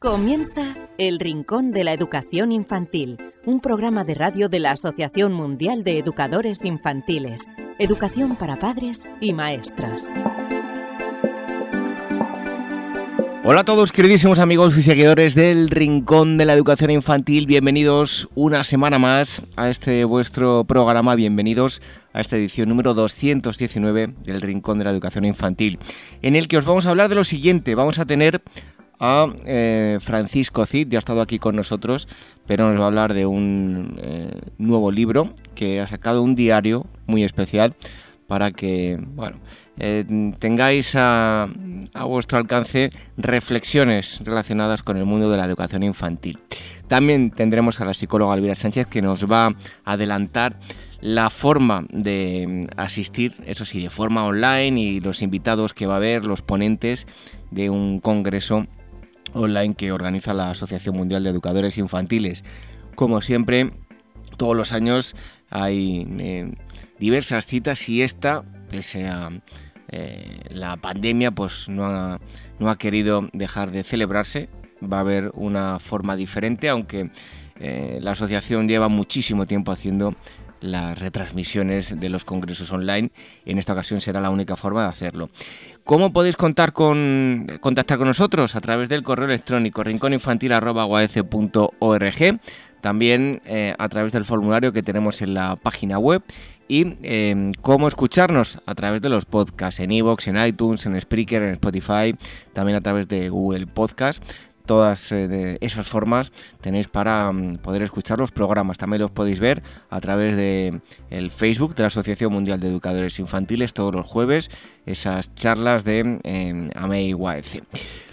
Comienza El Rincón de la Educación Infantil, un programa de radio de la Asociación Mundial de Educadores Infantiles, Educación para Padres y Maestras. Hola a todos queridísimos amigos y seguidores del Rincón de la Educación Infantil, bienvenidos una semana más a este vuestro programa, bienvenidos a esta edición número 219 del Rincón de la Educación Infantil, en el que os vamos a hablar de lo siguiente, vamos a tener a eh, Francisco Cid, ya ha estado aquí con nosotros, pero nos va a hablar de un eh, nuevo libro que ha sacado un diario muy especial para que, bueno, eh, tengáis a, a, vuestro alcance reflexiones relacionadas con el mundo de la educación infantil. También tendremos a la psicóloga Elvira Sánchez que nos va a adelantar la forma de asistir, eso sí, de forma online y los invitados que va a haber, los ponentes de un congreso online que organiza la Asociación Mundial de Educadores Infantiles. Como siempre, todos los años hay eh, diversas citas y esta, pese a eh, la pandemia, pues no ha, no ha, querido dejar de celebrarse. Va a haber una forma diferente, aunque eh, la asociación lleva muchísimo tiempo haciendo las retransmisiones de los congresos online. En esta ocasión será la única forma de hacerlo. ¿Cómo podéis contactar con nosotros? A través del correo electrónico rincóninfantil.org, también eh, a través del formulario que tenemos en la página web y eh, cómo escucharnos a través de los podcasts en iVoox, en iTunes, en Spreaker, en Spotify, también a través de Google Podcast todas eh, esas formas tenéis para mm, poder escuchar los programas. También los podéis ver a través de el Facebook de la Asociación Mundial de Educadores Infantiles todos los jueves, esas charlas de eh, AMEI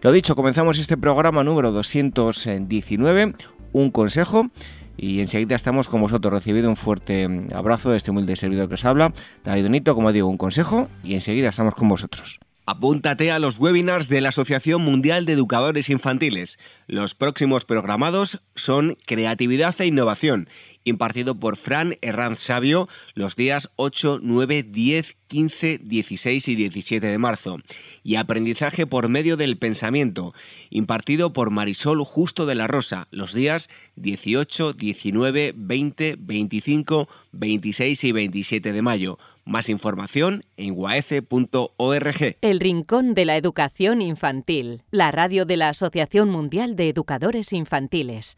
Lo dicho, comenzamos este programa número 219, un consejo. Y enseguida estamos con vosotros. Recibido un fuerte mm, abrazo de este humilde servidor que os habla, David Donito, como digo, un consejo. Y enseguida estamos con vosotros. Apúntate a los webinars de la Asociación Mundial de Educadores Infantiles. Los próximos programados son Creatividad e Innovación, impartido por Fran Herranz Sabio los días 8, 9, 10, 15, 16 y 17 de marzo, y Aprendizaje por medio del pensamiento, impartido por Marisol Justo de la Rosa los días 18, 19, 20, 25, 26 y 27 de mayo más información en guaece.org. El Rincón de la Educación Infantil, la radio de la Asociación Mundial de Educadores Infantiles.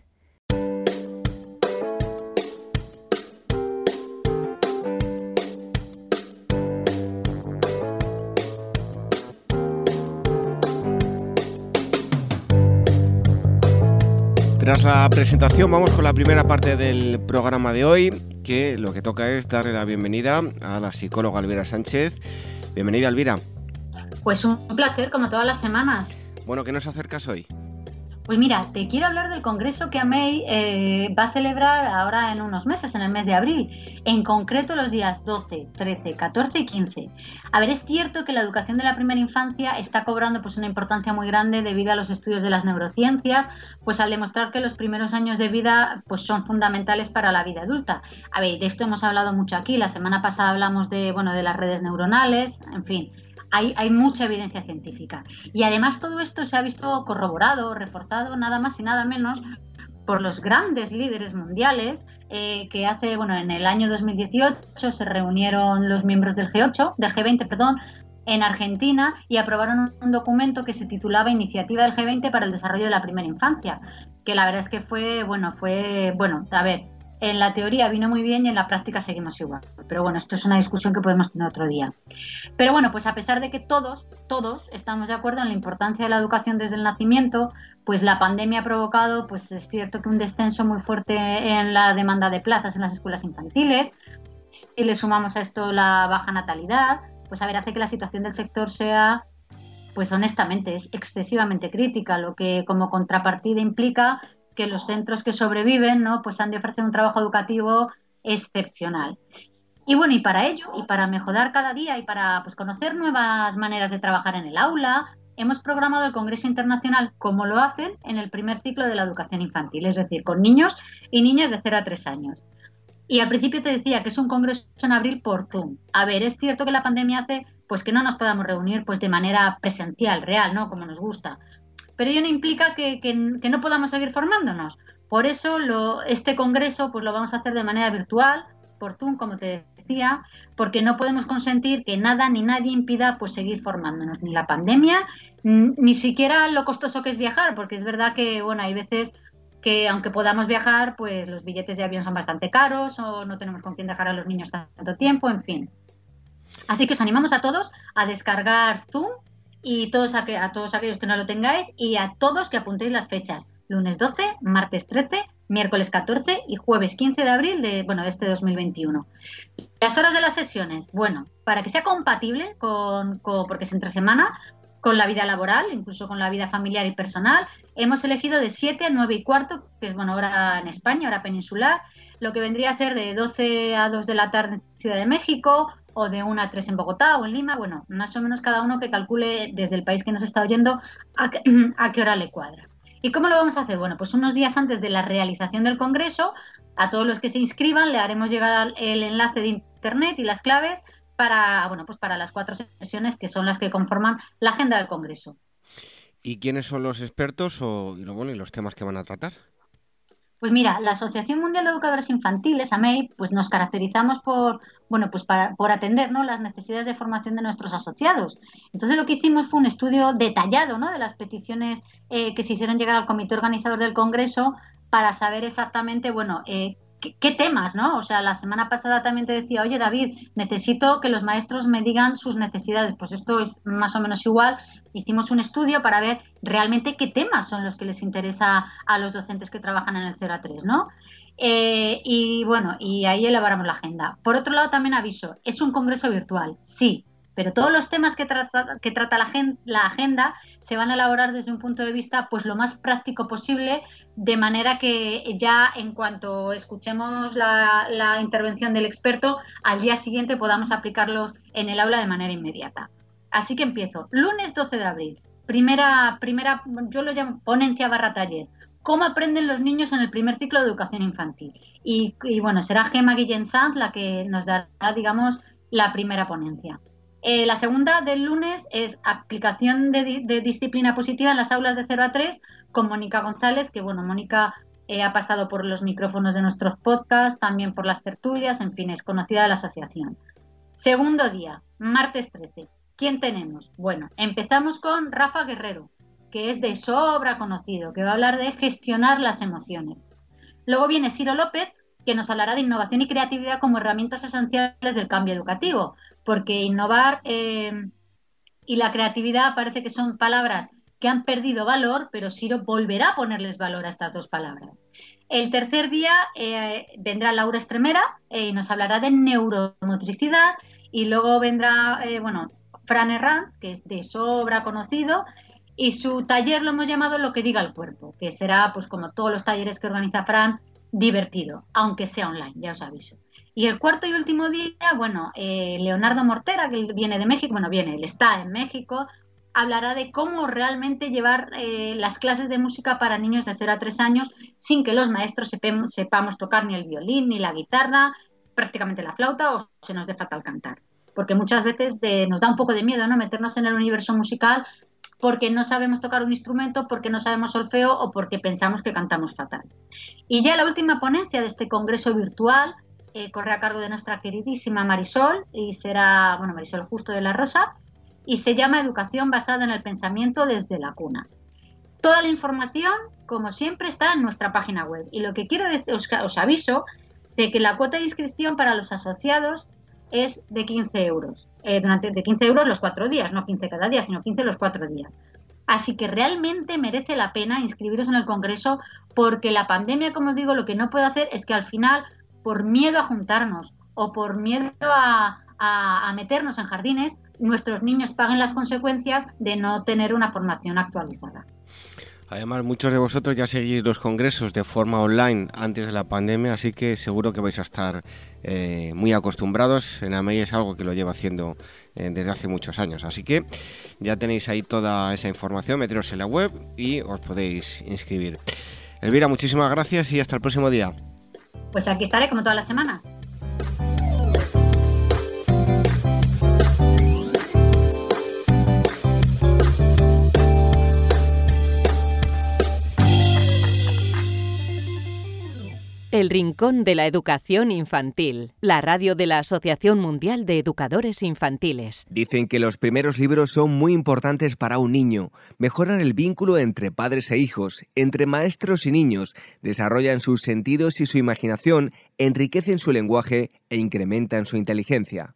Tras la presentación vamos con la primera parte del programa de hoy que lo que toca es darle la bienvenida a la psicóloga Elvira Sánchez. Bienvenida, Elvira. Pues un placer, como todas las semanas. Bueno, ¿qué nos acercas hoy? Pues mira, te quiero hablar del congreso que AMEI eh, va a celebrar ahora en unos meses, en el mes de abril, en concreto los días 12, 13, 14 y 15. A ver, es cierto que la educación de la primera infancia está cobrando pues, una importancia muy grande debido a los estudios de las neurociencias, pues al demostrar que los primeros años de vida pues, son fundamentales para la vida adulta. A ver, de esto hemos hablado mucho aquí, la semana pasada hablamos de, bueno, de las redes neuronales, en fin hay, mucha evidencia científica. Y además todo esto se ha visto corroborado, reforzado, nada más y nada menos por los grandes líderes mundiales eh, que hace, bueno, en el año 2018 se reunieron los miembros del G8, del G20, perdón, en Argentina y aprobaron un documento que se titulaba Iniciativa del G20 para el desarrollo de la primera infancia, que la verdad es que fue, bueno, fue, bueno, a ver, en la teoría vino muy bien y en la práctica seguimos igual. Pero bueno, esto es una discusión que podemos tener otro día. Pero bueno, pues a pesar de que todos, todos estamos de acuerdo en la importancia de la educación desde el nacimiento, pues la pandemia ha provocado, pues es cierto que un descenso muy fuerte en la demanda de plazas en las escuelas infantiles. Si le sumamos a esto la baja natalidad, pues a ver, hace que la situación del sector sea pues honestamente es excesivamente crítica, lo que como contrapartida implica que los centros que sobreviven, ¿no? Pues han de ofrecer un trabajo educativo excepcional. Y bueno, y para ello, y para mejorar cada día y para pues, conocer nuevas maneras de trabajar en el aula, hemos programado el Congreso Internacional como lo hacen en el primer ciclo de la educación infantil, es decir, con niños y niñas de 0 a 3 años. Y al principio te decía que es un congreso en abril por Zoom. A ver, es cierto que la pandemia hace pues que no nos podamos reunir pues de manera presencial, real, ¿no? Como nos gusta pero ello no implica que, no podamos seguir formándonos. Por eso lo, este congreso pues lo vamos a hacer de manera virtual, por Zoom, como te decía, porque no podemos consentir que nada ni nadie impida pues seguir formándonos, ni la pandemia, ni siquiera lo costoso que es viajar, porque es verdad que bueno, hay veces que aunque podamos viajar, pues los billetes de avión son bastante caros o no tenemos con quién dejar a los niños tanto tiempo, en fin. Así que os animamos a todos a descargar Zoom y todos a, a todos aquellos que no lo tengáis y a todos que apuntéis las fechas. Lunes 12, martes 13, miércoles 14 y jueves 15 de abril de, bueno, este 2021. Las horas de las sesiones, bueno, para que sea compatible con, porque es entre semana, con la vida laboral, incluso con la vida familiar y personal, hemos elegido de 7 a 9 y cuarto, que es bueno, hora en España, hora peninsular, lo que vendría a ser de 12 a 2 de la tarde en Ciudad de México, o de 1 a 3 en Bogotá o en Lima, bueno, más o menos cada uno que calcule desde el país que nos está oyendo a, qué hora le cuadra. ¿Y cómo lo vamos a hacer? Bueno, pues unos días antes de la realización del Congreso, a todos los que se inscriban le haremos llegar el enlace de Internet y las claves para, bueno, pues para las cuatro sesiones que son las que conforman la agenda del Congreso. ¿Y quiénes son los expertos o, y, bueno, y los temas que van a tratar? Pues mira, la Asociación Mundial de Educadores Infantiles, AMEI, pues nos caracterizamos por, bueno, pues por atender ¿no? las necesidades de formación de nuestros asociados. Entonces lo que hicimos fue un estudio detallado ¿no? de las peticiones eh, que se hicieron llegar al comité organizador del Congreso para saber exactamente, bueno, eh, ¿Qué, temas, ¿no? O sea, la semana pasada también te decía, oye David, necesito que los maestros me digan sus necesidades. Pues esto es más o menos igual. Hicimos un estudio para ver realmente qué temas son los que les interesa a los docentes que trabajan en el 0 a 3, ¿no? Eh, y bueno, y ahí elaboramos la agenda. Por otro lado, también aviso, es un congreso virtual, sí, pero todos los temas que trata, que trata la, agenda se van a elaborar desde un punto de vista pues lo más práctico posible, de manera que ya en cuanto escuchemos la, intervención del experto, al día siguiente podamos aplicarlos en el aula de manera inmediata. Así que empiezo. Lunes 12 de abril. Primera, primera, yo lo llamo ponencia barra taller. ¿Cómo aprenden los niños en el primer ciclo de educación infantil? Y, y bueno, será Gemma Guillén Sanz la que nos dará, digamos, la primera ponencia. Eh, la segunda del lunes es aplicación de, disciplina positiva en las aulas de 0 a 3 con Mónica González, que bueno, Mónica eh, ha pasado por los micrófonos de nuestros podcasts, también por las tertulias, en fin, es conocida de la asociación. Segundo día, martes 13. ¿Quién tenemos? Bueno, empezamos con Rafa Guerrero, que es de sobra conocido, que va a hablar de gestionar las emociones. Luego viene Ciro López, que nos hablará de innovación y creatividad como herramientas esenciales del cambio educativo porque innovar eh, y la creatividad parece que son palabras que han perdido valor, pero Siro volverá a ponerles valor a estas dos palabras. El tercer día eh, vendrá Laura Estremera eh, y nos hablará de neuromotricidad y luego vendrá, bueno, Fran Herrán, que es de sobra conocido, y su taller lo hemos llamado Lo que diga el cuerpo, que será, pues como todos los talleres que organiza Fran, divertido, aunque sea online, ya os aviso. Y el cuarto y último día, bueno, eh, Leonardo Mortera, que viene de México, bueno, viene, él está en México, hablará de cómo realmente llevar eh, las clases de música para niños de 0 a 3 años sin que los maestros sepamos, tocar ni el violín, ni la guitarra, prácticamente la flauta o se nos dé fatal cantar. Porque muchas veces nos da un poco de miedo ¿no? meternos en el universo musical porque no sabemos tocar un instrumento, porque no sabemos solfeo o porque pensamos que cantamos fatal. Y ya la última ponencia de este congreso virtual eh, corre a cargo de nuestra queridísima Marisol y será, bueno, Marisol Justo de la Rosa y se llama Educación basada en el pensamiento desde la cuna. Toda la información, como siempre, está en nuestra página web y lo que quiero decir, os, aviso de que la cuota de inscripción para los asociados es de 15 euros. Eh, durante de 15 euros los cuatro días, no 15 cada día, sino 15 los cuatro días. Así que realmente merece la pena inscribiros en el Congreso porque la pandemia, como digo, lo que no puede hacer es que al final por miedo a juntarnos o por miedo a, meternos en jardines, nuestros niños paguen las consecuencias de no tener una formación actualizada. Además, muchos de vosotros ya seguís los congresos de forma online antes de la pandemia, así que seguro que vais a estar eh, muy acostumbrados. En AMEI es algo que lo lleva haciendo eh, desde hace muchos años, así que ya tenéis ahí toda esa información, meteros en la web y os podéis inscribir. Elvira, muchísimas gracias y hasta el próximo día. Pues aquí estaré como todas las semanas. El Rincón de la Educación Infantil, la radio de la Asociación Mundial de Educadores Infantiles. Dicen que los primeros libros son muy importantes para un niño. Mejoran el vínculo entre padres e hijos, entre maestros y niños, desarrollan sus sentidos y su imaginación, enriquecen su lenguaje e incrementan su inteligencia.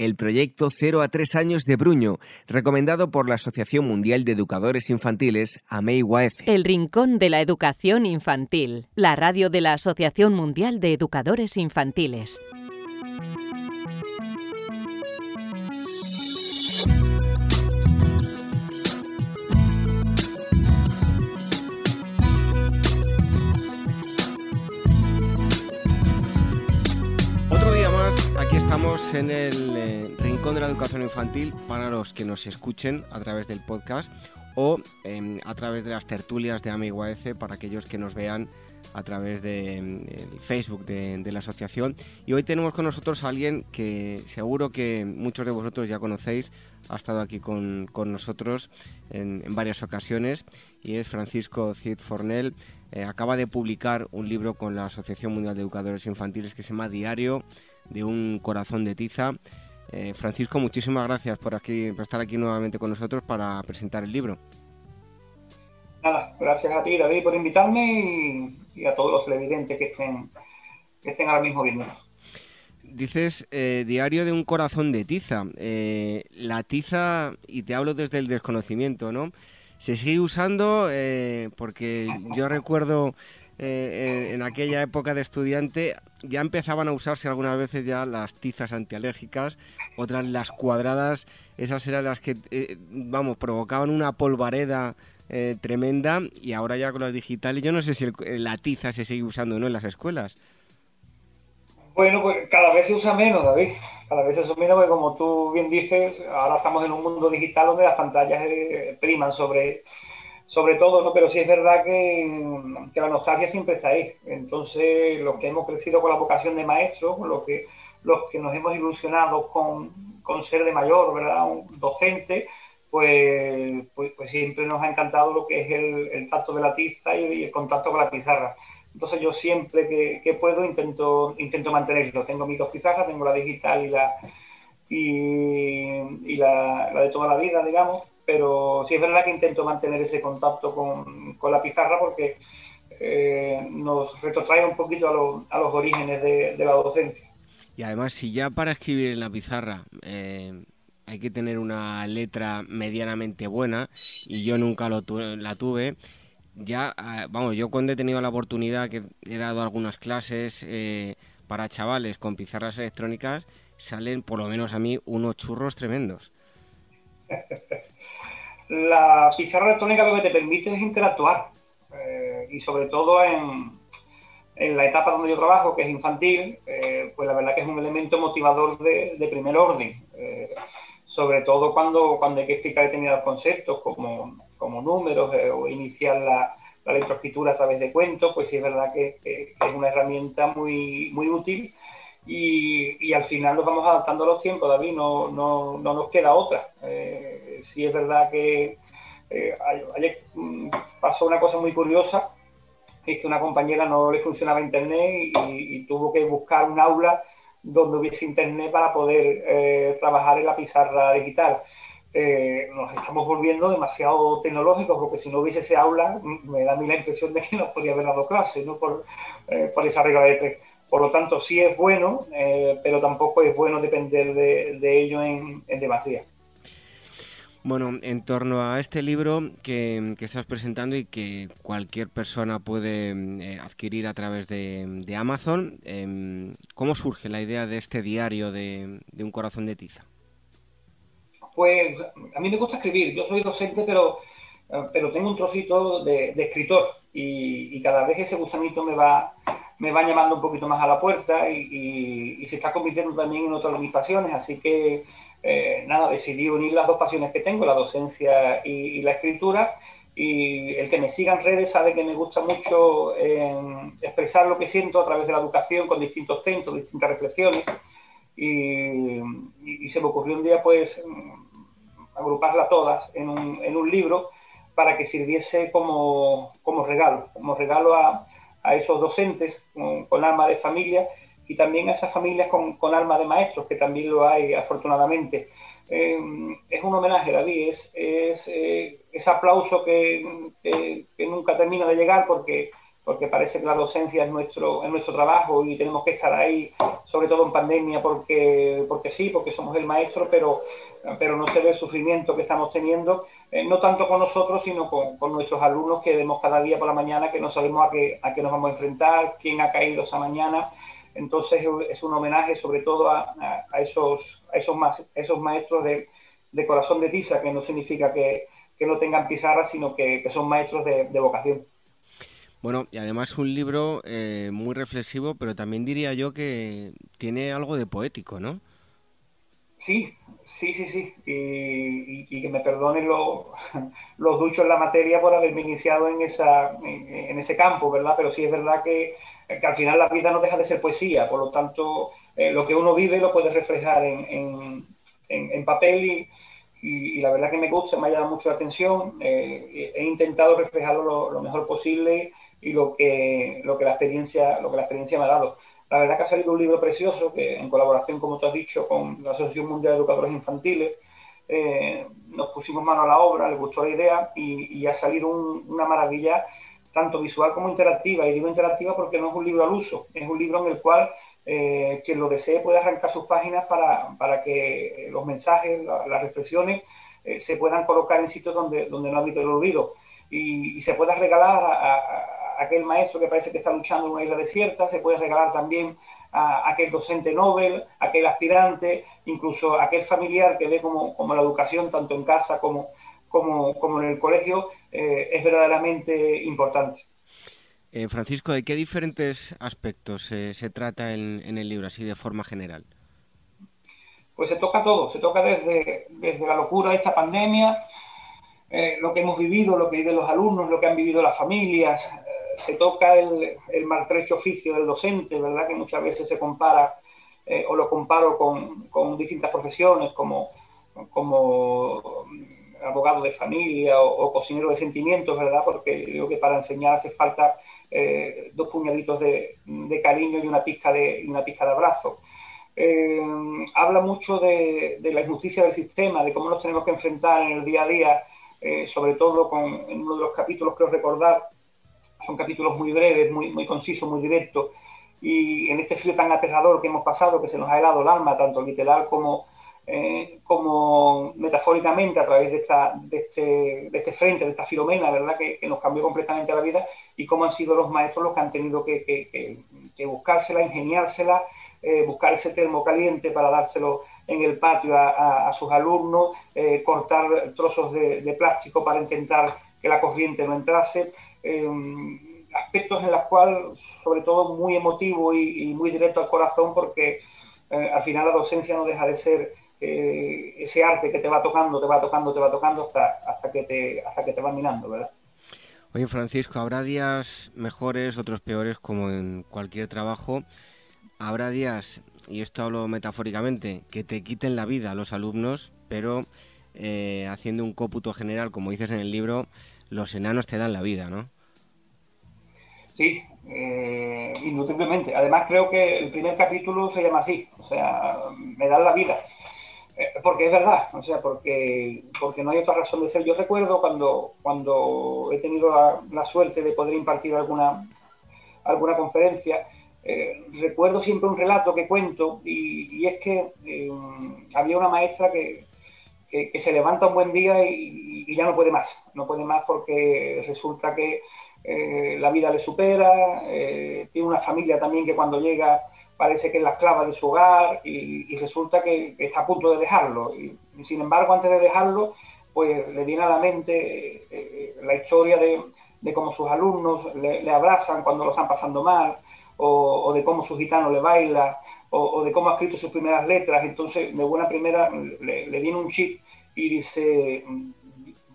El proyecto 0 a 3 años de Bruño, recomendado por la Asociación Mundial de Educadores Infantiles, AMEI El Rincón de la Educación Infantil, la radio de la Asociación Mundial de Educadores Infantiles. Estamos en el eh, Rincón de la Educación Infantil para los que nos escuchen a través del podcast o em, a través de las tertulias de AMIGUAEC para aquellos que nos vean a través del de, em, Facebook de, la asociación. Y hoy tenemos con nosotros a alguien que seguro que muchos de vosotros ya conocéis, ha estado aquí con, nosotros en, varias ocasiones y es Francisco Cid Fornel. Eh, acaba de publicar un libro con la Asociación Mundial de Educadores Infantiles que se llama Diario de un corazón de tiza. Eh, Francisco, muchísimas gracias por, aquí, estar aquí nuevamente con nosotros para presentar el libro. Nada, gracias a ti, David, por invitarme y, a todos los televidentes que estén, que estén ahora mismo viendo. Dices eh, diario de un corazón de tiza. Eh, la tiza, y te hablo desde el desconocimiento, ¿no? Se sigue usando porque yo recuerdo eh, en, aquella época de estudiante ya empezaban a usarse algunas veces ya las tizas antialérgicas, otras las cuadradas, esas eran las que, eh, vamos, provocaban una polvareda eh, tremenda y ahora ya con las digitales, yo no sé si la tiza se sigue usando o no en las escuelas. Bueno, pues cada vez se usa menos, David. Cada vez se usa menos porque como tú bien dices, ahora estamos en un mundo digital donde las pantallas priman sobre sobre todo, ¿no? pero sí es verdad que, la nostalgia siempre está ahí. Entonces, los que hemos crecido con la vocación de maestro, los que, los que nos hemos ilusionado con, ser de mayor, ¿verdad? Un docente, pues, pues, pues, siempre nos ha encantado lo que es el, tacto de la tiza y, el contacto con la pizarra. Entonces yo siempre que, puedo intento, intento mantenerlo. Tengo mis dos pizarras, tengo la digital y la, y, la, la de toda la vida, digamos pero sí es verdad que intento mantener ese contacto con, la pizarra porque eh, nos retrotrae un poquito a, los orígenes de, la docencia. Y además, si ya para escribir en la pizarra eh, hay que tener una letra medianamente buena, y yo nunca lo la tuve, ya, ah, vamos, yo cuando he tenido la oportunidad, que he dado algunas clases eh, para chavales con pizarras electrónicas, salen, por lo menos a mí, unos churros tremendos. la pizarra electrónica lo que te permite es interactuar eh, y sobre todo en, la etapa donde yo trabajo, que es infantil, eh, pues la verdad que es un elemento motivador de, primer orden, eh, sobre todo cuando, cuando hay que explicar determinados conceptos como, como números o iniciar la, la lectoescritura a través de cuentos, pues sí es verdad que, es una herramienta muy, muy útil y, al final nos vamos adaptando a los tiempos, David, no, no, no nos queda otra. Sí es verdad que eh, ayer mm, pasó una cosa muy curiosa, es que una compañera no le funcionaba internet y, tuvo que buscar un aula donde hubiese internet para poder eh, trabajar en la pizarra digital. Eh, nos estamos volviendo demasiado tecnológicos porque si no hubiese ese aula me da a mí la impresión de que no podría haber dado clases ¿no? por, esa regla de tres. Por lo tanto, sí es bueno, pero tampoco es bueno depender de, ello en, en. Bueno, en torno a este libro que, estás presentando y que cualquier persona puede eh, adquirir a través de, Amazon, em, ¿cómo surge la idea de este diario de, un corazón de tiza? Pues a mí me gusta escribir, yo soy docente, pero, pero tengo un trocito de, escritor y, cada vez ese gusanito me va, me va llamando un poquito más a la puerta y, y se está convirtiendo también en otra de mis pasiones, así que eh, nada, decidí unir las dos pasiones que tengo, la docencia y, la escritura. Y el que me siga en redes sabe que me gusta mucho eh, expresar lo que siento a través de la educación con distintos textos, distintas reflexiones. Y, se me ocurrió un día, pues, agruparlas todas en un, libro para que sirviese como, regalo, como regalo a, esos docentes con alma de familia y también a esas familias con, con alma de maestros, que también lo hay afortunadamente. Eh, es un homenaje, David, es, es eh, ese aplauso que, que, nunca termina de llegar porque, porque parece que la docencia es nuestro, es nuestro trabajo y tenemos que estar ahí, sobre todo en pandemia, porque, porque sí, porque somos el maestro, pero, pero no se ve el sufrimiento que estamos teniendo, eh, no tanto con nosotros, sino con, con, nuestros alumnos que vemos cada día por la mañana que no sabemos a qué, a qué nos vamos a enfrentar, quién ha caído esa mañana entonces es un homenaje sobre todo a, esos, esos, esos maestros de, corazón de tiza, que no significa que, no tengan pizarra, sino que, son maestros de, vocación. Bueno, y además un libro eh, muy reflexivo, pero también diría yo que tiene algo de poético, ¿no? Sí, sí, sí, sí. Y, que me perdonen los, los duchos en la materia por haberme iniciado en, esa, en ese campo, ¿verdad? Pero sí es verdad que que al final la vida no deja de ser poesía, por lo tanto, eh, lo que uno vive lo puede reflejar en, papel y, la verdad que me gusta, me ha llamado mucho la atención, eh, he intentado reflejarlo lo, mejor posible y lo que, lo, que la experiencia, lo que la experiencia me ha dado. La verdad que ha salido un libro precioso que en colaboración, como tú has dicho, con la Asociación Mundial de Educadores Infantiles, eh, nos pusimos mano a la obra, le gustó la idea y, ha salido una maravilla tanto visual como interactiva. Y digo interactiva porque no es un libro al uso, es un libro en el cual eh, quien lo desee puede arrancar sus páginas para, que los mensajes, las reflexiones eh, se puedan colocar en sitios donde, donde no habita el olvido y, se pueda regalar a, aquel maestro que parece que está luchando en una isla desierta, se puede regalar también a, aquel docente Nobel, aquel aspirante, incluso a aquel familiar que ve como, como la educación, tanto en casa como, como, como en el colegio, eh, es verdaderamente importante. Eh, Francisco, ¿de qué diferentes aspectos se trata en, el libro, así de forma general? Pues se toca todo, se toca desde, desde la locura de esta pandemia, eh, lo que hemos vivido, lo que viven los alumnos, lo que han vivido las familias, se toca el, el, maltrecho oficio del docente, ¿verdad? Que muchas veces se compara o lo comparo con, con distintas profesiones como, como abogado de familia o, cocinero de sentimientos, ¿verdad? Porque digo que para enseñar hace falta eh, dos puñaditos de, cariño y una pizca de, una pizca de abrazo. Eh, habla mucho de, la injusticia del sistema, de cómo nos tenemos que enfrentar en el día a día, eh, sobre todo con en uno de los capítulos que os recordar, son capítulos muy breves, muy, muy concisos, muy directos, y en este frío tan aterrador que hemos pasado, que se nos ha helado el alma, tanto literal como, eh, como metafóricamente a través de, esta, de, este, de este frente, de esta filomena, ¿verdad? Que, nos cambió completamente la vida y cómo han sido los maestros los que han tenido que, buscársela, ingeniársela, eh, buscar ese termo caliente para dárselo en el patio a, sus alumnos, eh, cortar trozos de, plástico para intentar que la corriente no entrase. aspectos en los cuales, sobre todo, muy emotivo y muy directo al corazón, porque al final la docencia no deja de ser eh, ese arte que te va tocando, te va tocando, te va tocando hasta, hasta, que, te, hasta que te va minando, ¿verdad? Oye, Francisco, habrá días mejores, otros peores, como en cualquier trabajo. Habrá días, y esto hablo metafóricamente, que te quiten la vida a los alumnos, pero eh, haciendo un cóputo general, como dices en el libro, los enanos te dan la vida, ¿no? Sí, eh, indudablemente. Además creo que el primer capítulo se llama así, o sea, me dan la vida. Eh, porque es verdad, o sea, porque, porque no hay otra razón de ser. Yo recuerdo cuando, cuando he tenido la, suerte de poder impartir alguna, alguna conferencia, eh, recuerdo siempre un relato que cuento y, es que eh, había una maestra que, que, se levanta un buen día y, y, ya no puede más, no puede más porque resulta que la vida le supera, tiene una familia también que cuando llega parece que es la esclava de su hogar y, resulta que, está a punto de dejarlo. Y, sin embargo, antes de dejarlo, pues le viene a la mente eh, eh, la historia de, cómo sus alumnos le, abrazan cuando lo están pasando mal, o, de cómo su gitano le baila, o, de cómo ha escrito sus primeras letras. Entonces, de buena primera, le, viene un chip y dice,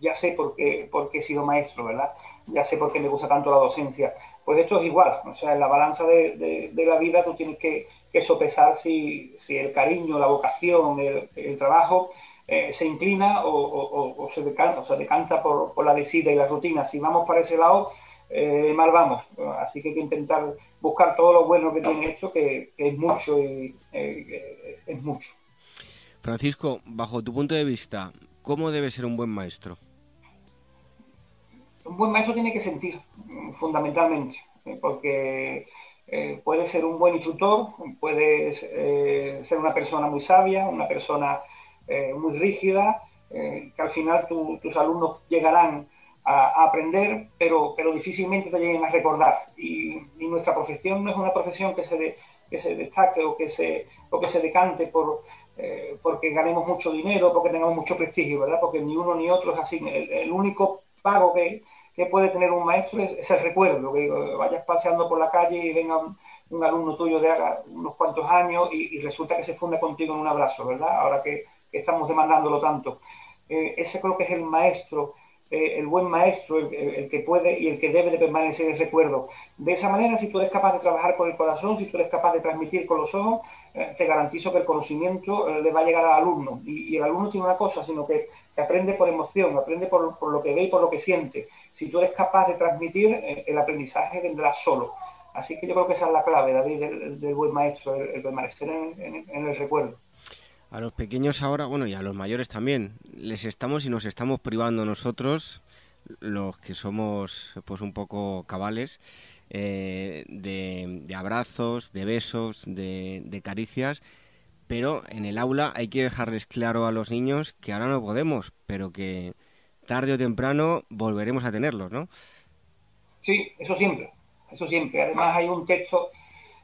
ya sé por qué, por he sido maestro, ¿verdad? Ya sé por qué me gusta tanto la docencia pues esto es igual, o sea, en la balanza de, la vida tú tienes que, sopesar si, el cariño, la vocación, el, trabajo eh, se inclina o, se decanta, o decanta por, la decida y la rutina. Si vamos para ese lado, eh, mal vamos. Así que hay que intentar buscar todo lo bueno que tiene hecho, que, es mucho y eh, es mucho. Francisco, bajo tu punto de vista, ¿cómo debe ser un buen maestro? Un buen maestro tiene que sentir, fundamentalmente, ¿eh? porque eh, puede ser un buen instructor, puede eh, ser una persona muy sabia, una persona muy rígida, que al final tus alumnos llegarán a, aprender, pero, pero difícilmente te lleguen a recordar. Y, nuestra profesión no es una profesión que se, que se destaque o que se, o que se decante por, porque ganemos mucho dinero, porque tengamos mucho prestigio, ¿verdad? Porque ni uno ni otro es así. el único pago que, que puede tener un maestro es, el recuerdo, que vayas paseando por la calle y venga un, alumno tuyo de unos cuantos años y, resulta que se funde contigo en un abrazo, ¿verdad? Ahora que, estamos demandándolo tanto. Eh, ese creo que es el maestro, eh, el buen maestro, el, que puede y el que debe de permanecer el recuerdo. De esa manera, si tú eres capaz de trabajar con el corazón, si tú eres capaz de transmitir con los ojos, eh, te garantizo que el conocimiento le va a llegar al alumno. Y, el alumno tiene una cosa, sino que, aprende por emoción, aprende por lo que ve y por lo que siente si tú eres capaz de transmitir, eh, el aprendizaje vendrá solo. Así que yo creo que esa es la clave, David, del, buen maestro, el, permanecer en, el recuerdo. A los pequeños ahora, bueno, y a los mayores también, les estamos y nos estamos privando nosotros, los que somos pues un poco cabales, eh, de, abrazos, de besos, de caricias, pero en el aula hay que dejarles claro a los niños que ahora no podemos, pero que tarde o temprano volveremos a tenerlos, ¿no? Sí, eso siempre, eso siempre. Además hay un texto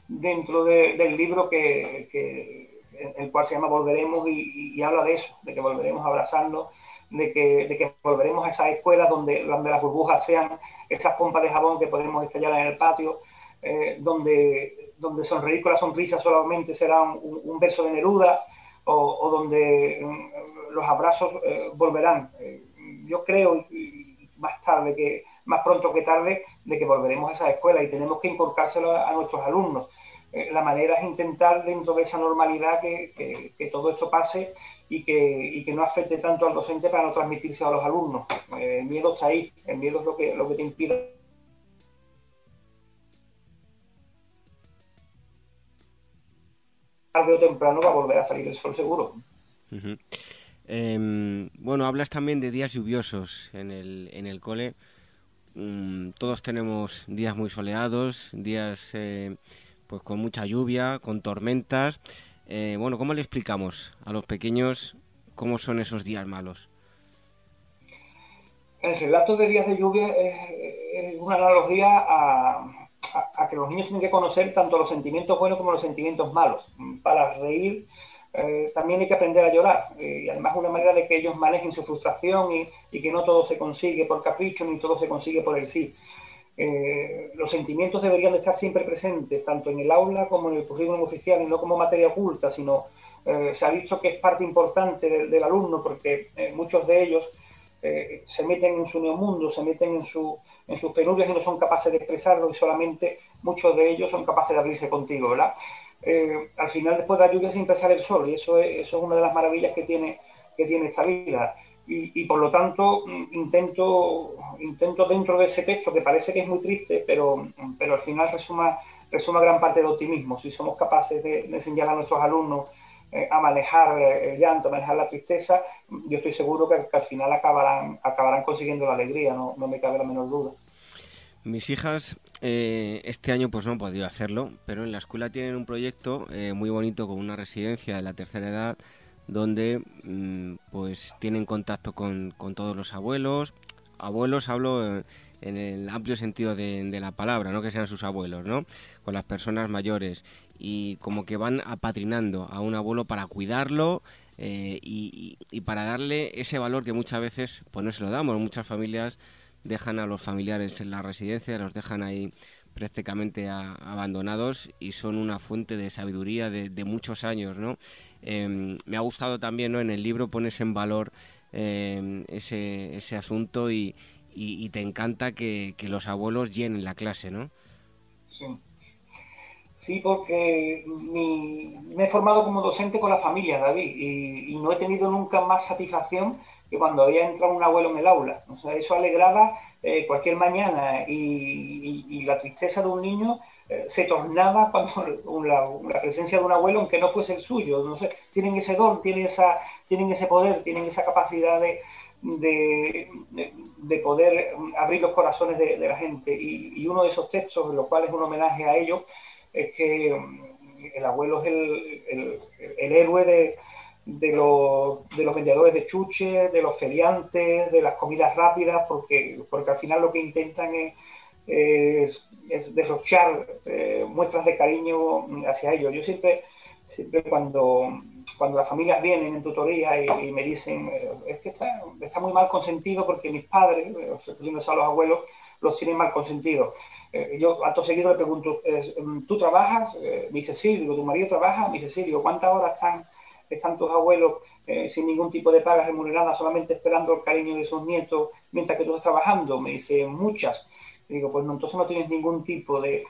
dentro del libro que, el cual se llama Volveremos y, habla de eso, de que volveremos a abrazarnos, de que, volveremos a esas escuelas donde, las burbujas sean esas pompas de jabón que podemos estallar en el patio, eh, donde, donde sonreír con la sonrisa solamente será un, verso de Neruda, o, donde mm, los abrazos eh, volverán. Eh, yo creo, y, más tarde que, más pronto que tarde, de que volveremos a esa escuela y tenemos que inculcárselo a, nuestros alumnos. Eh, la manera es intentar dentro de esa normalidad que, todo esto pase y que, que, no afecte tanto al docente para no transmitirse a los alumnos. Eh, el miedo está ahí, el miedo es lo que, lo que te impide. Tarde o temprano va a volver a salir el sol seguro. Em, bueno, hablas también de días lluviosos en el, en el cole. Mm, todos tenemos días muy soleados, días eh, pues con mucha lluvia, con tormentas. Eh, bueno, ¿cómo le explicamos a los pequeños cómo son esos días malos? El relato de días de lluvia es, una analogía a, a, que los niños tienen que conocer tanto los sentimientos buenos como los sentimientos malos. Para reír eh, también hay que aprender a llorar. Eh, y además una manera de que ellos manejen su frustración y, que no todo se consigue por capricho ni todo se consigue por el sí. Eh, los sentimientos deberían de estar siempre presentes, tanto en el aula como en el currículum oficial, y no como materia oculta, sino se ha dicho que es parte importante del, alumno, porque muchos de ellos se meten en su neomundo, se meten en, su, en sus penurias y no son capaces de expresarlo y solamente muchos de ellos son capaces de abrirse contigo, ¿verdad? Eh, al final después de la lluvia siempre sale el sol y eso es, eso es una de las maravillas que tiene, que tiene esta vida. Y, por lo tanto mm, intento, intento dentro de ese texto que parece que es muy triste, pero, pero al final resuma, resuma gran parte del optimismo. Si somos capaces de, enseñar a nuestros alumnos eh, a manejar el llanto, a manejar la tristeza, yo estoy seguro que, al final acabarán, acabarán consiguiendo la alegría, no, no me cabe la menor duda. Mis hijas eh, este año pues no han podido hacerlo, pero en la escuela tienen un proyecto eh, muy bonito con una residencia de la tercera edad donde mm, pues tienen contacto con, todos los abuelos. Abuelos hablo en el amplio sentido de, la palabra, no que sean sus abuelos, ¿no? Con las personas mayores y como que van apatrinando a un abuelo para cuidarlo eh, y, y, para darle ese valor que muchas veces pues no se lo damos. Muchas familias dejan a los familiares en la residencia, los dejan ahí prácticamente abandonados y son una fuente de sabiduría de, muchos años, ¿no? Em, me ha gustado también, ¿no? En el libro pones en valor em, ese, ese, asunto y, te encanta que, los abuelos llenen la clase, ¿no? Sí. Sí, porque me he formado como docente con la familia, David, y, y no he tenido nunca más satisfacción que cuando había entrado un abuelo en el aula. Eso alegraba eh, cualquier mañana y, la tristeza de un niño eh, se tornaba cuando la, presencia de un abuelo, aunque no fuese el suyo. Tienen ese don, tienen, esa, tienen ese poder, tienen esa capacidad de, de, poder abrir los corazones de, la gente. Y, uno de esos textos, en los cuales es un homenaje a ellos, es que mm, el abuelo es el, el héroe de de los, de los vendedores de chuches, de los feriantes, de las comidas rápidas, porque, porque al final lo que intentan es, es, derrochar eh, muestras de cariño hacia ellos. Yo siempre, siempre cuando, cuando las familias vienen en tutoría y, me dicen, eh, es que está, está, muy mal consentido porque mis padres, refiriéndose a los abuelos, los tienen mal consentidos. Eh, yo acto seguido le pregunto, ¿tú trabajas? me dice, sí, digo, ¿tu marido trabaja? Me dice, sí, digo, ¿cuántas horas están están tus abuelos eh, sin ningún tipo de paga remunerada, solamente esperando el cariño de sus nietos mientras que tú estás trabajando. Me dice, muchas. Digo, pues no, entonces no tienes ningún tipo de,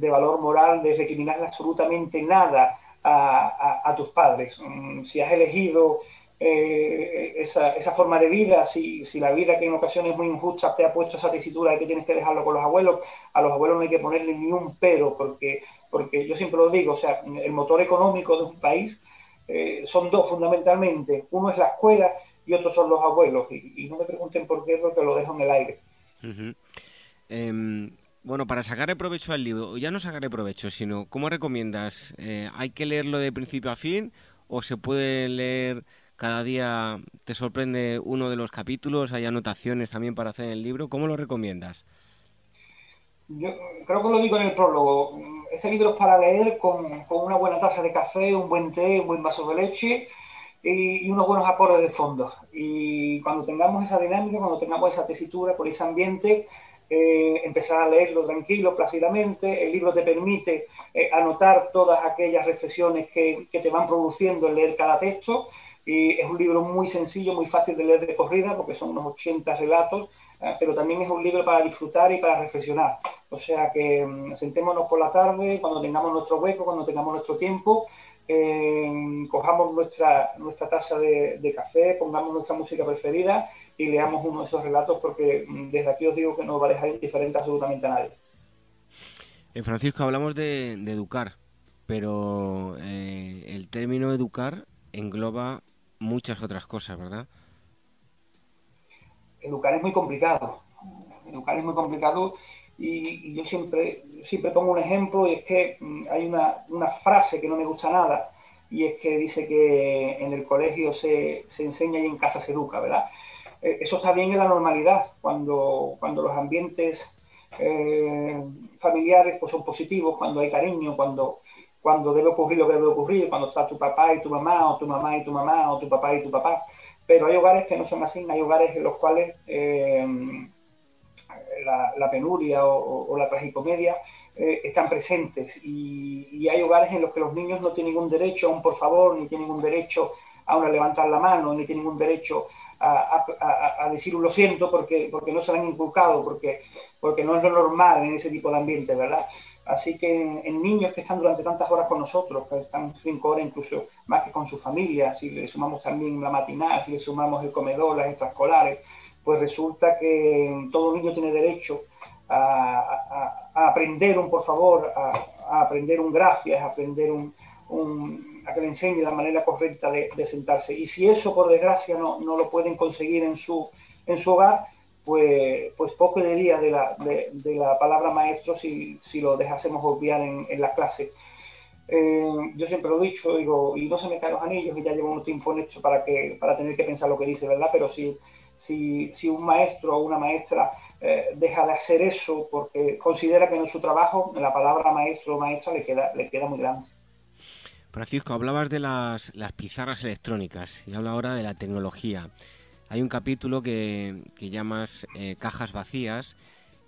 valor moral de recriminar absolutamente nada a, tus padres. Mm, si has elegido eh, esa, forma de vida, si, si, la vida que en ocasiones es muy injusta te ha puesto esa tesitura de que tienes que dejarlo con los abuelos, a los abuelos no hay que ponerle ni un pero, porque, porque yo siempre lo digo, o sea, el motor económico de un país eh, son dos fundamentalmente. Uno es la escuela y otro son los abuelos. Y, no me pregunten por qué, porque lo dejo en el aire. Em, bueno, para sacarle provecho al libro, ya no sacarle provecho, sino ¿cómo recomiendas? Eh, ¿Hay que leerlo de principio a fin o se puede leer cada día? ¿Te sorprende uno de los capítulos? ¿Hay anotaciones también para hacer en el libro? ¿Cómo lo recomiendas? Yo creo que lo digo en el prólogo ese libro es para leer con, una buena taza de café, un buen té, un buen vaso de leche y, unos buenos acordes de fondo. Y cuando tengamos esa dinámica, cuando tengamos esa tesitura por ese ambiente, eh, empezar a leerlo tranquilo, plácidamente. El libro te permite eh, anotar todas aquellas reflexiones que, que, te van produciendo el leer cada texto. Y es un libro muy sencillo, muy fácil de leer de corrida, porque son unos 80 relatos pero también es un libro para disfrutar y para reflexionar. O sea que mm, sentémonos por la tarde, cuando tengamos nuestro hueco, cuando tengamos nuestro tiempo, eh, cojamos nuestra, nuestra taza de, café, pongamos nuestra música preferida y leamos uno de esos relatos porque mm, desde aquí os digo que no va a dejar indiferente absolutamente a nadie. En Francisco hablamos de, educar, pero eh, el término educar engloba muchas otras cosas, ¿verdad? Educar es muy complicado. Educar es muy complicado y, yo siempre, siempre pongo un ejemplo y es que mm, hay una, una, frase que no me gusta nada y es que dice que en el colegio se, se enseña y en casa se educa, ¿verdad? Eh, eso está bien en la normalidad, cuando, cuando los ambientes eh, familiares pues, son positivos, cuando hay cariño, cuando, cuando debe ocurrir lo que debe ocurrir, cuando está tu papá y tu mamá, o tu mamá y tu mamá, o tu papá y tu papá pero hay hogares que no son así, hay hogares en los cuales eh, la, penuria o, la tragicomedia eh, están presentes y, hay hogares en los que los niños no tienen ningún derecho a un por favor, ni tienen ningún derecho a una levantar la mano, ni tienen ningún derecho a, decir lo siento porque, porque no se lo han inculcado, porque, porque no es lo normal en ese tipo de ambiente, ¿verdad? Así que en, niños que están durante tantas horas con nosotros, que están cinco horas incluso más que con su familia, si le sumamos también la matinal, si le sumamos el comedor, las extraescolares, pues resulta que todo niño tiene derecho a, aprender un por favor, a, aprender un gracias, a aprender un, a que le enseñe la manera correcta de, sentarse. Y si eso, por desgracia, no, no, lo pueden conseguir en su, en su hogar, pues, pues poco diría de la, de, la palabra maestro si, si lo dejásemos obviar en, en las clases. Eh, yo siempre lo he dicho, digo, y no se me caen los anillos y ya llevo un tiempo en esto para, que, para tener que pensar lo que dice, ¿verdad? Pero si, si, si un maestro o una maestra eh, deja de hacer eso porque considera que no es su trabajo, la palabra maestro o maestra le queda, le queda muy grande. Francisco, hablabas de las, pizarras electrónicas y habla ahora de la tecnología. Hay un capítulo que, llamas eh, cajas vacías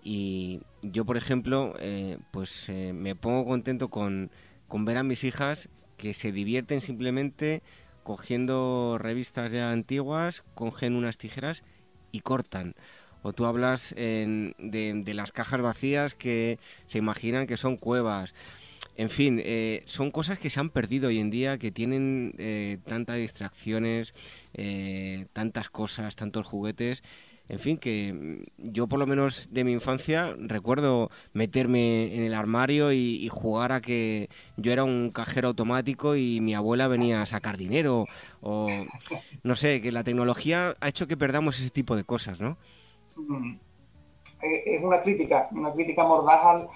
y yo, por ejemplo, eh, pues eh, me pongo contento con, ver a mis hijas que se divierten simplemente cogiendo revistas ya antiguas, cogen unas tijeras y cortan. O tú hablas de, las cajas vacías que se imaginan que son cuevas. En fin, eh, son cosas que se han perdido hoy en día, que tienen eh, tantas distracciones, eh, tantas cosas, tantos juguetes. En fin, que mm, yo por lo menos de mi infancia recuerdo meterme en el armario y, jugar a que yo era un cajero automático y mi abuela venía a sacar dinero. O no sé, que la tecnología ha hecho que perdamos ese tipo de cosas, ¿no? Mm. Es una crítica, una crítica mordaz al,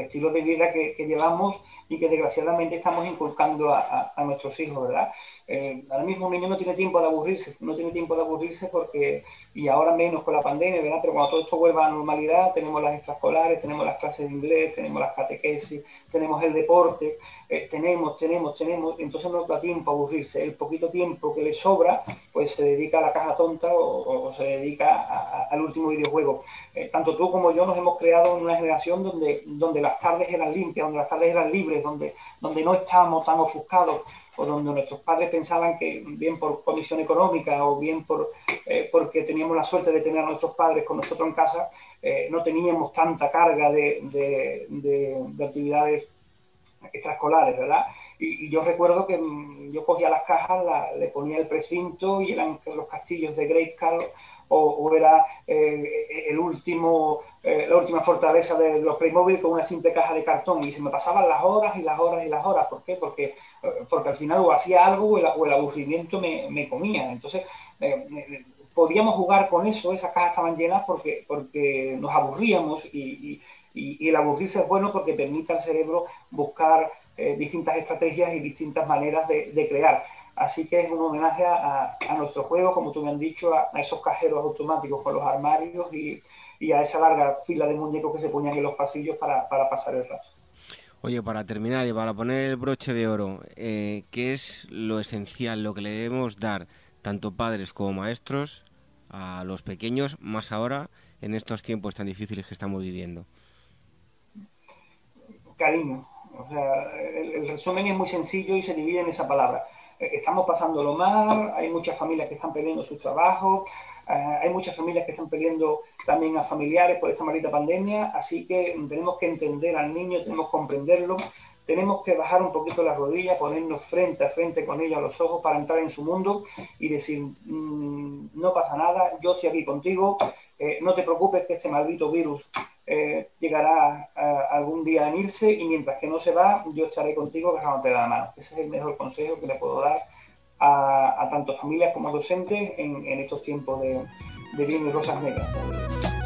estilo de vida que, llevamos y que desgraciadamente estamos inculcando a, nuestros hijos, ¿verdad? Eh, ahora mismo un niño no tiene tiempo de aburrirse, no tiene tiempo de aburrirse porque, y ahora menos con la pandemia, ¿verdad? Pero cuando todo esto vuelva a la normalidad, tenemos las extraescolares, tenemos las clases de inglés, tenemos las catequesis, tenemos el deporte, eh, tenemos, tenemos, tenemos, entonces no da tiempo a aburrirse. El poquito tiempo que le sobra, pues se dedica a la caja tonta o, se dedica al último videojuego. Eh, tanto tú como yo nos hemos creado en una generación donde, donde las tardes eran limpias, donde las tardes eran libres, donde, donde no estábamos tan ofuscados o donde nuestros padres pensaban que bien por condición económica o bien por, eh, porque teníamos la suerte de tener a nuestros padres con nosotros en casa, no teníamos tanta carga de, de, de actividades extraescolares, ¿verdad? Y, yo recuerdo que mm, yo cogía las cajas, le ponía el precinto y eran los castillos de Grayskull o, o era eh, el último, eh, la última fortaleza de los Playmobil con una simple caja de cartón y se me pasaban las horas y las horas y las horas. ¿Por qué? Porque, eh, porque al final o hacía algo o el, aburrimiento me, comía. Entonces, podíamos jugar con eso, esas cajas estaban llenas porque, porque nos aburríamos y y, el aburrirse es bueno porque permite al cerebro buscar distintas estrategias y distintas maneras de, crear. Así que es un homenaje a, nuestro juego, como tú me han dicho, a, esos cajeros automáticos con los armarios y, a esa larga fila de muñecos que se ponían en los pasillos para, pasar el rato. Oye, para terminar y para poner el broche de oro, eh, ¿qué es lo esencial, lo que le debemos dar tanto padres como maestros a los pequeños, más ahora en estos tiempos tan difíciles que estamos viviendo? cariño. O sea, el, resumen es muy sencillo y se divide en esa palabra. Eh, estamos pasándolo mal, hay muchas familias que están perdiendo sus trabajos, eh, hay muchas familias que están perdiendo también a familiares por esta maldita pandemia, así que tenemos que entender al niño, tenemos que comprenderlo, tenemos que bajar un poquito las rodillas, ponernos frente a frente con ellos a los ojos para entrar en su mundo y decir, mm, no pasa nada, yo estoy aquí contigo, eh, no te preocupes que este maldito virus eh, llegará algún día a irse y mientras que no se va, yo estaré contigo agarrándote la mano. Ese es el mejor consejo que le puedo dar a, tanto familias como docentes en, estos tiempos de, de bien y rosas negras.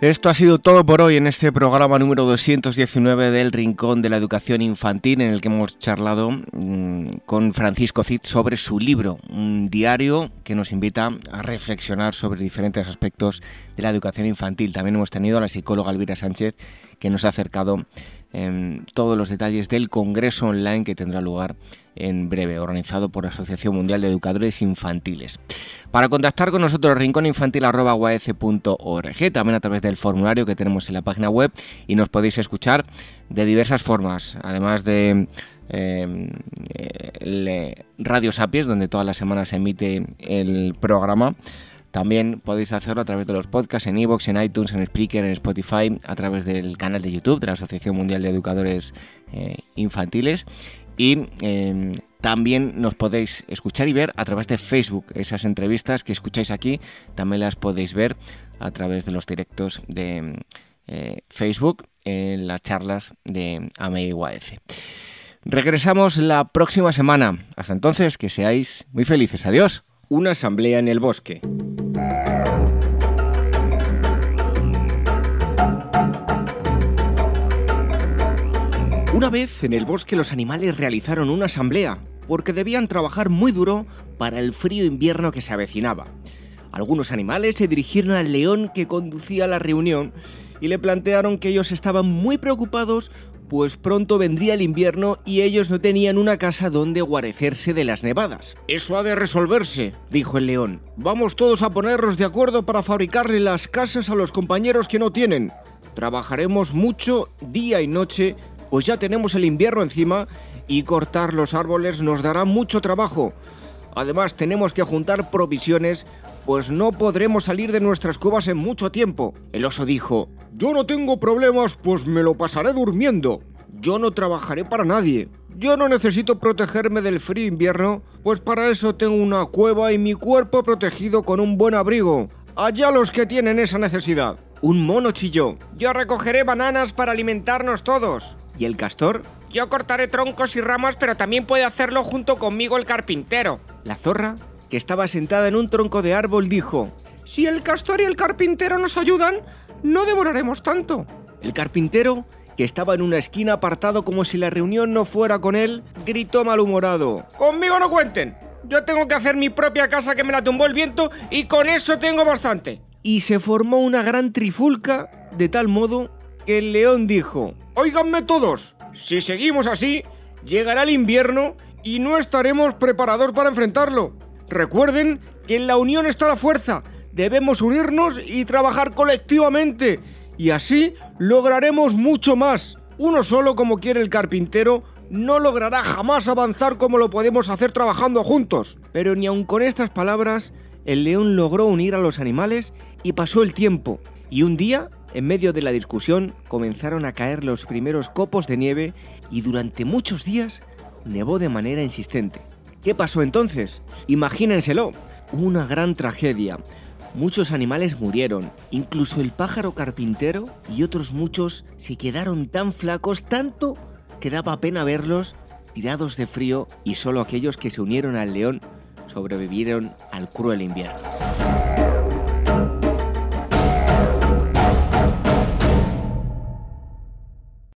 Esto ha sido todo por hoy en este programa número 219 del Rincón de la Educación Infantil, en el que hemos charlado mm, con Francisco Cid sobre su libro, un diario que nos invita a reflexionar sobre diferentes aspectos de la educación infantil. También hemos tenido a la psicóloga Elvira Sánchez, que nos ha acercado en todos los detalles del Congreso Online que tendrá lugar en breve, organizado por la Asociación Mundial de Educadores Infantiles. Para contactar con nosotros, rincóninfantil.org, también a través del formulario que tenemos en la página web y nos podéis escuchar de diversas formas, además de em, Radio Sapies, donde todas las semanas se emite el programa. También podéis hacerlo a través de los podcasts en iVoox, en iTunes, en Spreaker, en Spotify, a través del canal de YouTube de la Asociación Mundial de Educadores eh, Infantiles. Y em, también nos podéis escuchar y ver a través de Facebook. Esas entrevistas que escucháis aquí también las podéis ver a través de los directos de eh, Facebook en las charlas de AMEIUAF. Regresamos la próxima semana. Hasta entonces, que seáis muy felices. Adiós. Una asamblea en el bosque. Una vez en el bosque los animales realizaron una asamblea, porque debían trabajar muy duro para el frío invierno que se avecinaba. Algunos animales se dirigieron al león que conducía la reunión y le plantearon que ellos estaban muy preocupados pues pronto vendría el invierno y ellos no tenían una casa donde guarecerse de las nevadas. Eso ha de resolverse, dijo el león. Vamos todos a ponernos de acuerdo para fabricarle las casas a los compañeros que no tienen. Trabajaremos mucho día y noche pues ya tenemos el invierno encima y cortar los árboles nos dará mucho trabajo. Además tenemos que juntar provisiones, pues no podremos salir de nuestras cuevas en mucho tiempo. El oso dijo, yo no tengo problemas, pues me lo pasaré durmiendo. Yo no trabajaré para nadie. Yo no necesito protegerme del frío invierno, pues para eso tengo una cueva y mi cuerpo protegido con un buen abrigo. Allá los que tienen esa necesidad. Un mono chilló. Yo recogeré bananas para alimentarnos todos. ¿Y el castor? Yo cortaré troncos y ramas, pero también puede hacerlo junto conmigo el carpintero. La zorra, que estaba sentada en un tronco de árbol, dijo, Si el castor y el carpintero nos ayudan, no demoraremos tanto. El carpintero, que estaba en una esquina apartado como si la reunión no fuera con él, gritó malhumorado, Conmigo no cuenten. Yo tengo que hacer mi propia casa que me la tumbó el viento y con eso tengo bastante. Y se formó una gran trifulca de tal modo que el león dijo, Óiganme todos, si seguimos así, llegará el invierno y no estaremos preparados para enfrentarlo. Recuerden que en la unión está la fuerza. Debemos unirnos y trabajar colectivamente. Y así lograremos mucho más. Uno solo, como quiere el carpintero, no logrará jamás avanzar como lo podemos hacer trabajando juntos. Pero ni aun con estas palabras, el león logró unir a los animales y pasó el tiempo. Y un día en medio de la discusión comenzaron a caer los primeros copos de nieve y durante muchos días nevó de manera insistente. ¿Qué pasó entonces? Imagínenselo, una gran tragedia. Muchos animales murieron, incluso el pájaro carpintero y otros muchos se quedaron tan flacos tanto que daba pena verlos tirados de frío y solo aquellos que se unieron al león sobrevivieron al cruel invierno.